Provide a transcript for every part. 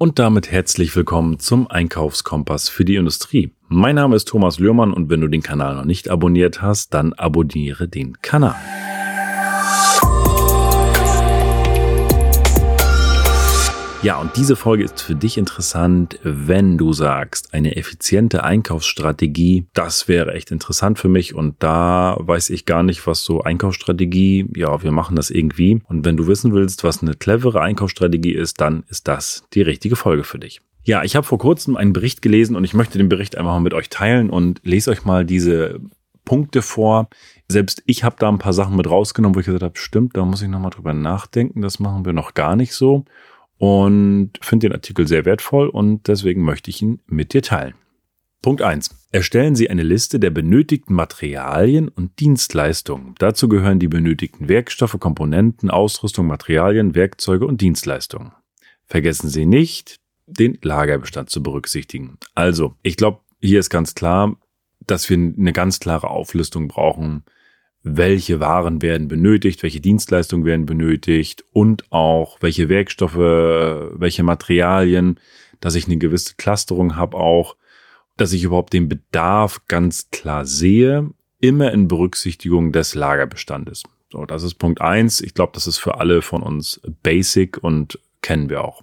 Und damit herzlich willkommen zum Einkaufskompass für die Industrie. Mein Name ist Thomas Lührmann und wenn du den Kanal noch nicht abonniert hast, dann abonniere den Kanal. Ja, und diese Folge ist für dich interessant, wenn du sagst, eine effiziente Einkaufsstrategie, das wäre echt interessant für mich und da weiß ich gar nicht, was so Einkaufsstrategie, ja, wir machen das irgendwie. Und wenn du wissen willst, was eine clevere Einkaufsstrategie ist, dann ist das die richtige Folge für dich. Ja, ich habe vor kurzem einen Bericht gelesen und ich möchte den Bericht einfach mal mit euch teilen und lese euch mal diese Punkte vor. Selbst ich habe da ein paar Sachen mit rausgenommen, wo ich gesagt habe, stimmt, da muss ich nochmal drüber nachdenken, das machen wir noch gar nicht so und finde den Artikel sehr wertvoll und deswegen möchte ich ihn mit dir teilen. Punkt eins: Erstellen Sie eine Liste der benötigten Materialien und Dienstleistungen. Dazu gehören die benötigten Werkstoffe, Komponenten, Ausrüstung, Materialien, Werkzeuge und Dienstleistungen. Vergessen Sie nicht, den Lagerbestand zu berücksichtigen. Also, ich glaube, hier ist ganz klar, dass wir eine ganz klare Auflistung brauchen, welche Waren werden benötigt, welche Dienstleistungen werden benötigt und auch welche Werkstoffe, welche Materialien, dass ich eine gewisse Clusterung habe auch, dass ich überhaupt den Bedarf ganz klar sehe, immer in Berücksichtigung des Lagerbestandes. So, das ist Punkt eins. Ich glaube, das ist für alle von uns basic und kennen wir auch.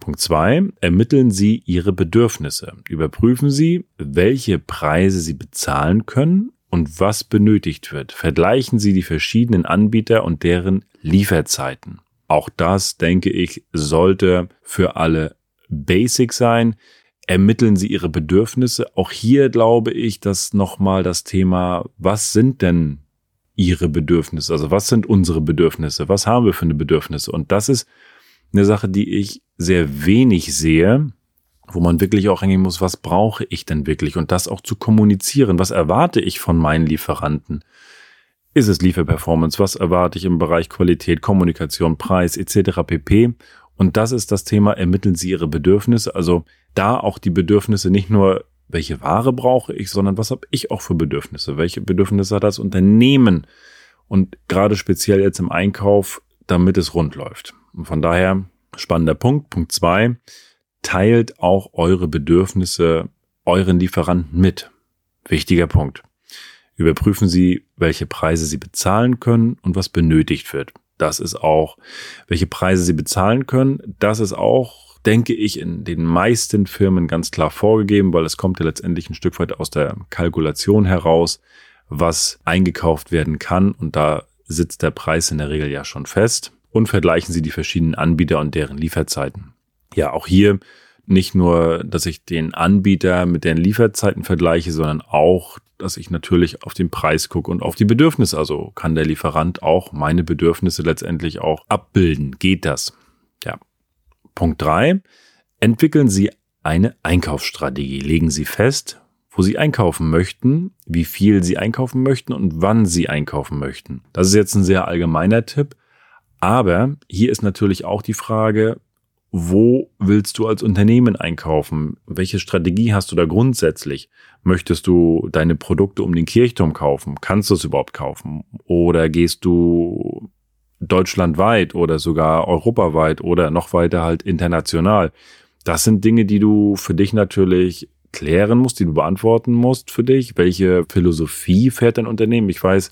Punkt zwei: Ermitteln Sie Ihre Bedürfnisse. Überprüfen Sie, welche Preise Sie bezahlen können und was benötigt wird. Vergleichen Sie die verschiedenen Anbieter und deren Lieferzeiten. Auch das, denke ich, sollte für alle basic sein. Ermitteln Sie Ihre Bedürfnisse. Auch hier glaube ich, dass nochmal das Thema, was sind denn Ihre Bedürfnisse? Also was sind unsere Bedürfnisse? Was haben wir für eine Bedürfnisse? Und das ist eine Sache, die ich sehr wenig sehe wo man wirklich auch hängen muss, was brauche ich denn wirklich und das auch zu kommunizieren. Was erwarte ich von meinen Lieferanten? Ist es Lieferperformance? Was erwarte ich im Bereich Qualität, Kommunikation, Preis etc. pp. Und das ist das Thema, ermitteln Sie Ihre Bedürfnisse. Also da auch die Bedürfnisse nicht nur, welche Ware brauche ich, sondern was habe ich auch für Bedürfnisse? Welche Bedürfnisse hat das Unternehmen? Und gerade speziell jetzt im Einkauf, damit es rund läuft. Und von daher spannender Punkt. Punkt zwei teilt auch eure Bedürfnisse euren Lieferanten mit. Wichtiger Punkt. Überprüfen Sie, welche Preise Sie bezahlen können und was benötigt wird. Das ist auch, welche Preise Sie bezahlen können. Das ist auch, denke ich, in den meisten Firmen ganz klar vorgegeben, weil es kommt ja letztendlich ein Stück weit aus der Kalkulation heraus, was eingekauft werden kann. Und da sitzt der Preis in der Regel ja schon fest. Und vergleichen Sie die verschiedenen Anbieter und deren Lieferzeiten ja, auch hier nicht nur, dass ich den Anbieter mit den Lieferzeiten vergleiche, sondern auch, dass ich natürlich auf den Preis gucke und auf die Bedürfnisse. Also kann der Lieferant auch meine Bedürfnisse letztendlich auch abbilden. Geht das? Ja. Punkt drei: Entwickeln Sie eine Einkaufsstrategie. Legen Sie fest, wo Sie einkaufen möchten, wie viel Sie einkaufen möchten und wann Sie einkaufen möchten. Das ist jetzt ein sehr allgemeiner Tipp. Aber hier ist natürlich auch die Frage, wo willst du als Unternehmen einkaufen? Welche Strategie hast du da grundsätzlich? Möchtest du deine Produkte um den Kirchturm kaufen? Kannst du es überhaupt kaufen? Oder gehst du deutschlandweit oder sogar europaweit oder noch weiter halt international? Das sind Dinge, die du für dich natürlich klären musst, die du beantworten musst für dich. Welche Philosophie fährt dein Unternehmen? Ich weiß,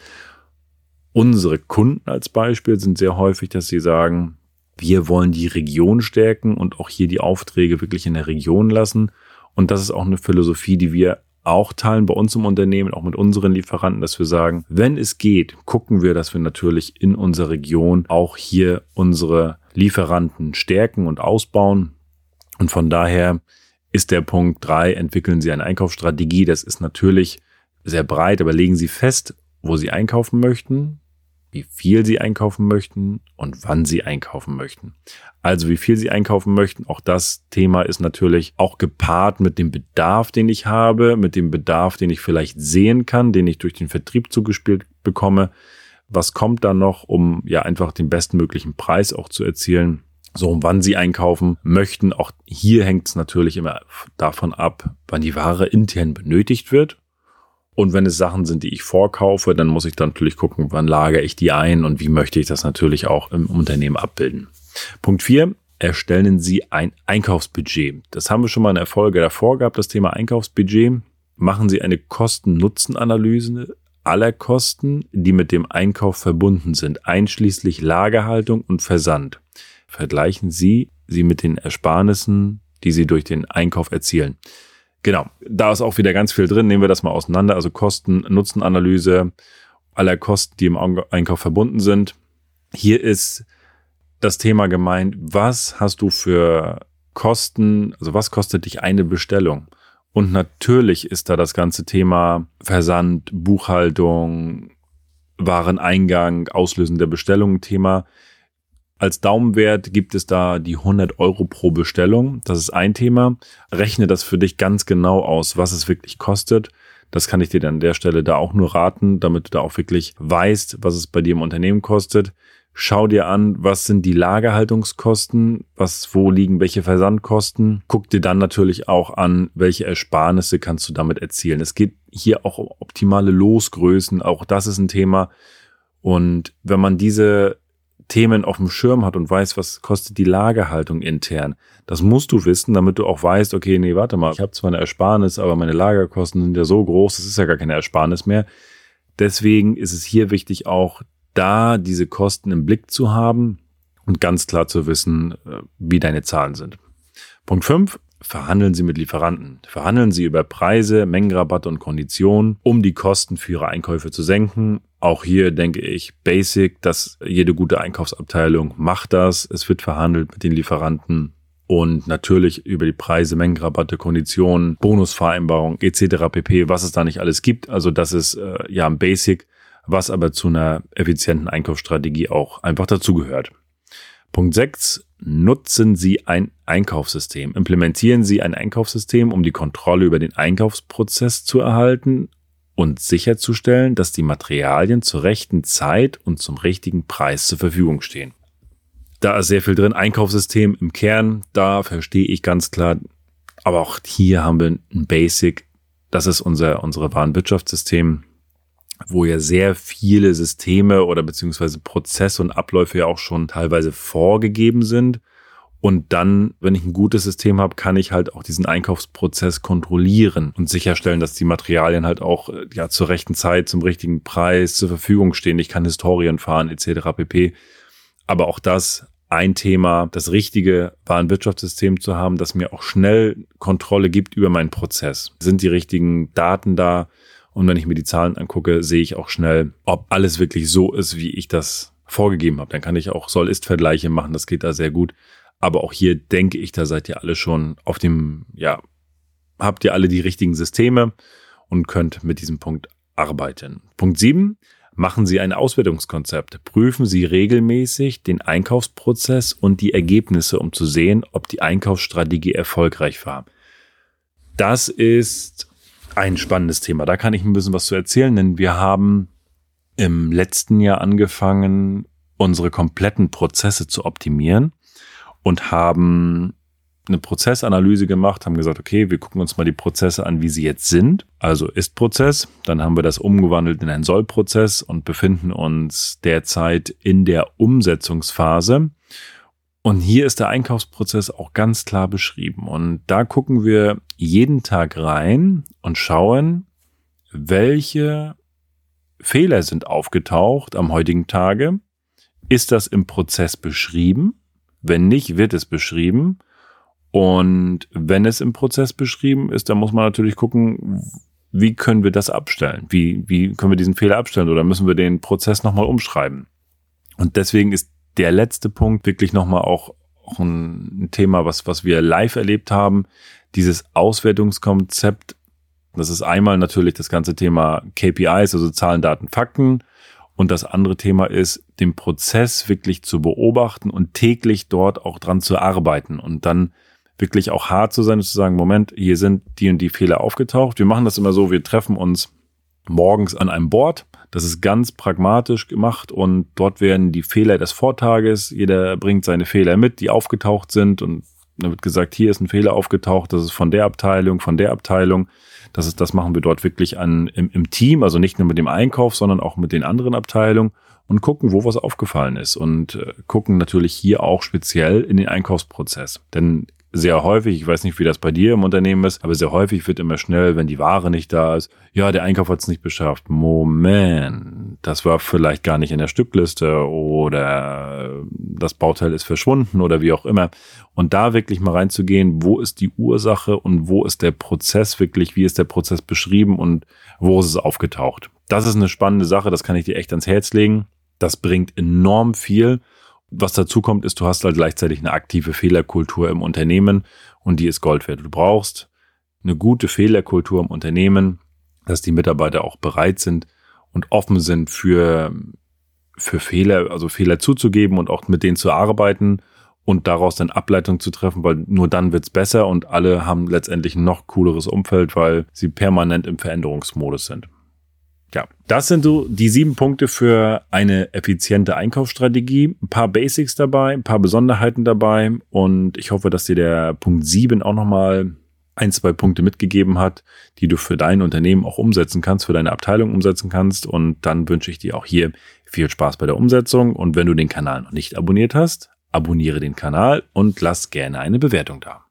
unsere Kunden als Beispiel sind sehr häufig, dass sie sagen, wir wollen die Region stärken und auch hier die Aufträge wirklich in der Region lassen. Und das ist auch eine Philosophie, die wir auch teilen bei uns im Unternehmen, auch mit unseren Lieferanten, dass wir sagen, wenn es geht, gucken wir, dass wir natürlich in unserer Region auch hier unsere Lieferanten stärken und ausbauen. Und von daher ist der Punkt drei: entwickeln Sie eine Einkaufsstrategie. Das ist natürlich sehr breit, aber legen Sie fest, wo Sie einkaufen möchten, wie viel Sie einkaufen möchten und wann Sie einkaufen möchten. Also wie viel Sie einkaufen möchten, auch das Thema ist natürlich auch gepaart mit dem Bedarf, den ich habe, mit dem Bedarf, den ich vielleicht sehen kann, den ich durch den Vertrieb zugespielt bekomme. Was kommt da noch, um ja einfach den bestmöglichen Preis auch zu erzielen? So, wann Sie einkaufen möchten, auch hier hängt es natürlich immer davon ab, wann die Ware intern benötigt wird und wenn es Sachen sind, die ich vorkaufe, dann muss ich dann natürlich gucken, wann lagere ich die ein und wie möchte ich das natürlich auch im Unternehmen abbilden. Punkt vier: erstellen Sie ein Einkaufsbudget. Das haben wir schon mal in der Folge davor gehabt, das Thema Einkaufsbudget. Machen Sie eine Kosten-Nutzen-Analyse aller Kosten, die mit dem Einkauf verbunden sind, einschließlich Lagerhaltung und Versand. Vergleichen Sie sie mit den Ersparnissen, die Sie durch den Einkauf erzielen. Genau, da ist auch wieder ganz viel drin. Nehmen wir das mal auseinander. Also Kosten-Nutzen-Analyse aller Kosten, die im Einkauf verbunden sind. Hier ist das Thema gemeint, was hast du für Kosten, also was kostet dich eine Bestellung? Und natürlich ist da das ganze Thema Versand, Buchhaltung, Wareneingang, Auslösen der Bestellung Thema. Als Daumenwert gibt es da die 100 Euro pro Bestellung. Das ist ein Thema. Rechne das für dich ganz genau aus, was es wirklich kostet. Das kann ich dir dann an der Stelle da auch nur raten, damit du da auch wirklich weißt, was es bei dir im Unternehmen kostet. Schau dir an, was sind die Lagerhaltungskosten, was, wo liegen welche Versandkosten. Guck dir dann natürlich auch an, welche Ersparnisse kannst du damit erzielen. Es geht hier auch um optimale Losgrößen. Auch das ist ein Thema. Und wenn man diese Themen auf dem Schirm hat und weiß, was kostet die Lagerhaltung intern. Das musst du wissen, damit du auch weißt, okay, nee, warte mal, ich habe zwar eine Ersparnis, aber meine Lagerkosten sind ja so groß, das ist ja gar keine Ersparnis mehr. Deswegen ist es hier wichtig, auch da diese Kosten im Blick zu haben und ganz klar zu wissen, äh, wie deine Zahlen sind. Punkt 5. Verhandeln Sie mit Lieferanten. Verhandeln Sie über Preise, Mengenrabatte und Konditionen, um die Kosten für Ihre Einkäufe zu senken. Auch hier denke ich basic, dass jede gute Einkaufsabteilung macht das. Es wird verhandelt mit den Lieferanten und natürlich über die Preise, Mengenrabatte, Konditionen, Bonusvereinbarung etc. pp, was es da nicht alles gibt. Also das ist äh, ja ein Basic was aber zu einer effizienten Einkaufsstrategie auch einfach dazugehört. Punkt 6. Nutzen Sie ein Einkaufssystem. Implementieren Sie ein Einkaufssystem, um die Kontrolle über den Einkaufsprozess zu erhalten und sicherzustellen, dass die Materialien zur rechten Zeit und zum richtigen Preis zur Verfügung stehen. Da ist sehr viel drin. Einkaufssystem im Kern, da verstehe ich ganz klar. Aber auch hier haben wir ein Basic. Das ist unser, unsere Warenwirtschaftssystem wo ja sehr viele Systeme oder beziehungsweise Prozesse und Abläufe ja auch schon teilweise vorgegeben sind. Und dann, wenn ich ein gutes System habe, kann ich halt auch diesen Einkaufsprozess kontrollieren und sicherstellen, dass die Materialien halt auch ja zur rechten Zeit, zum richtigen Preis zur Verfügung stehen. Ich kann Historien fahren etc. pp. Aber auch das ein Thema, das richtige Warenwirtschaftssystem zu haben, das mir auch schnell Kontrolle gibt über meinen Prozess. Sind die richtigen Daten da? Und wenn ich mir die Zahlen angucke, sehe ich auch schnell, ob alles wirklich so ist, wie ich das vorgegeben habe. Dann kann ich auch Soll-Ist-Vergleiche machen, das geht da sehr gut. Aber auch hier denke ich, da seid ihr alle schon auf dem, ja, habt ihr alle die richtigen Systeme und könnt mit diesem Punkt arbeiten. Punkt sieben: Machen Sie ein Auswertungskonzept. Prüfen Sie regelmäßig den Einkaufsprozess und die Ergebnisse, um zu sehen, ob die Einkaufsstrategie erfolgreich war. Das ist ein spannendes Thema. Da kann ich ein bisschen was zu erzählen, denn wir haben im letzten Jahr angefangen, unsere kompletten Prozesse zu optimieren und haben eine Prozessanalyse gemacht, haben gesagt, okay, wir gucken uns mal die Prozesse an, wie sie jetzt sind. Also Ist-Prozess, dann haben wir das umgewandelt in einen Soll-Prozess und befinden uns derzeit in der Umsetzungsphase. Und hier ist der Einkaufsprozess auch ganz klar beschrieben. Und da gucken wir jeden Tag rein und schauen, welche Fehler sind aufgetaucht am heutigen Tage. Ist das im Prozess beschrieben? Wenn nicht, wird es beschrieben. Und wenn es im Prozess beschrieben ist, dann muss man natürlich gucken, wie können wir das abstellen? Wie, wie können wir diesen Fehler abstellen? Oder müssen wir den Prozess nochmal umschreiben? Und deswegen ist der letzte Punkt wirklich nochmal auch, auch ein Thema, was, was wir live erlebt haben. Dieses Auswertungskonzept, das ist einmal natürlich das ganze Thema KPIs, also Zahlen, Daten, Fakten. Und das andere Thema ist, den Prozess wirklich zu beobachten und täglich dort auch dran zu arbeiten und dann wirklich auch hart zu sein und zu sagen, Moment, hier sind die und die Fehler aufgetaucht. Wir machen das immer so, wir treffen uns morgens an einem Board das ist ganz pragmatisch gemacht und dort werden die Fehler des Vortages, jeder bringt seine Fehler mit, die aufgetaucht sind und dann wird gesagt, hier ist ein Fehler aufgetaucht, das ist von der Abteilung, von der Abteilung. Das ist, das machen wir dort wirklich an, im, im Team, also nicht nur mit dem Einkauf, sondern auch mit den anderen Abteilungen. und gucken, wo was aufgefallen ist und äh, gucken natürlich hier auch speziell in den Einkaufsprozess. Denn sehr häufig, ich weiß nicht, wie das bei dir im Unternehmen ist, aber sehr häufig wird immer schnell, wenn die Ware nicht da ist, ja, der Einkauf hat es nicht beschafft. Moment, das war vielleicht gar nicht in der Stückliste oder das Bauteil ist verschwunden oder wie auch immer. Und da wirklich mal reinzugehen, wo ist die Ursache und wo ist der Prozess wirklich, wie ist der Prozess beschrieben und wo ist es aufgetaucht. Das ist eine spannende Sache, das kann ich dir echt ans Herz legen. Das bringt enorm viel. Was dazu kommt, ist, du hast halt gleichzeitig eine aktive Fehlerkultur im Unternehmen und die ist Gold wert. Du brauchst eine gute Fehlerkultur im Unternehmen, dass die Mitarbeiter auch bereit sind und offen sind für, für Fehler, also Fehler zuzugeben und auch mit denen zu arbeiten und daraus dann Ableitung zu treffen, weil nur dann wird's besser und alle haben letztendlich ein noch cooleres Umfeld, weil sie permanent im Veränderungsmodus sind. Ja, das sind so die sieben Punkte für eine effiziente Einkaufsstrategie. Ein paar Basics dabei, ein paar Besonderheiten dabei und ich hoffe, dass dir der Punkt sieben auch nochmal ein, zwei Punkte mitgegeben hat, die du für dein Unternehmen auch umsetzen kannst, für deine Abteilung umsetzen kannst. Und dann wünsche ich dir auch hier viel Spaß bei der Umsetzung. Und wenn du den Kanal noch nicht abonniert hast, abonniere den Kanal und lass gerne eine Bewertung da.